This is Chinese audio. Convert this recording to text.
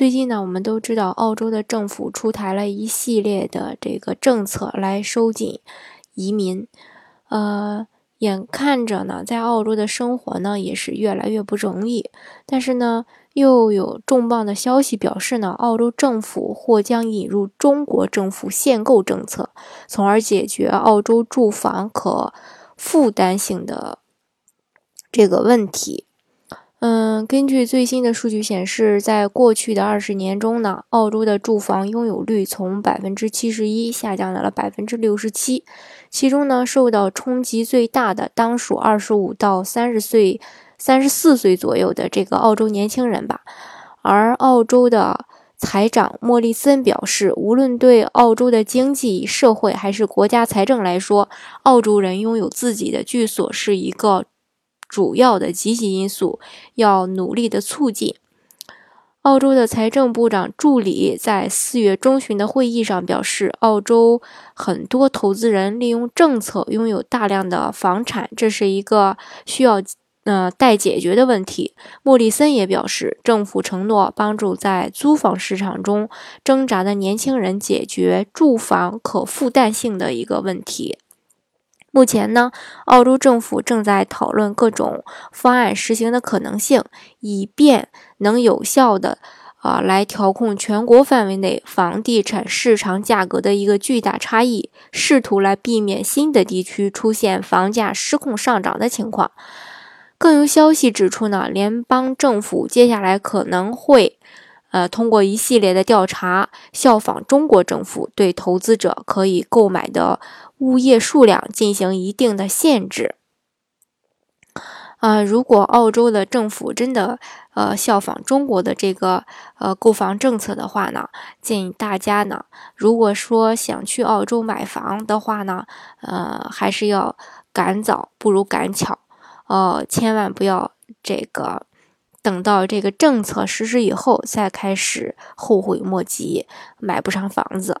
最近呢，我们都知道，澳洲的政府出台了一系列的这个政策来收紧移民。呃，眼看着呢，在澳洲的生活呢也是越来越不容易。但是呢，又有重磅的消息表示呢，澳洲政府或将引入中国政府限购政策，从而解决澳洲住房可负担性的这个问题。根据最新的数据显示，在过去的二十年中呢，澳洲的住房拥有率从百分之七十一下降到了百分之六十七。其中呢，受到冲击最大的当属二十五到三十岁、三十四岁左右的这个澳洲年轻人吧。而澳洲的财长莫里森表示，无论对澳洲的经济社会还是国家财政来说，澳洲人拥有自己的居所是一个。主要的积极因素要努力的促进。澳洲的财政部长助理在四月中旬的会议上表示，澳洲很多投资人利用政策拥有大量的房产，这是一个需要呃待解决的问题。莫里森也表示，政府承诺帮助在租房市场中挣扎的年轻人解决住房可负担性的一个问题。目前呢，澳洲政府正在讨论各种方案实行的可能性，以便能有效的啊来调控全国范围内房地产市场价格的一个巨大差异，试图来避免新的地区出现房价失控上涨的情况。更有消息指出呢，联邦政府接下来可能会呃通过一系列的调查，效仿中国政府对投资者可以购买的。物业数量进行一定的限制啊！如果澳洲的政府真的呃效仿中国的这个呃购房政策的话呢，建议大家呢，如果说想去澳洲买房的话呢，呃，还是要赶早不如赶巧哦，千万不要这个等到这个政策实施以后再开始后悔莫及，买不上房子。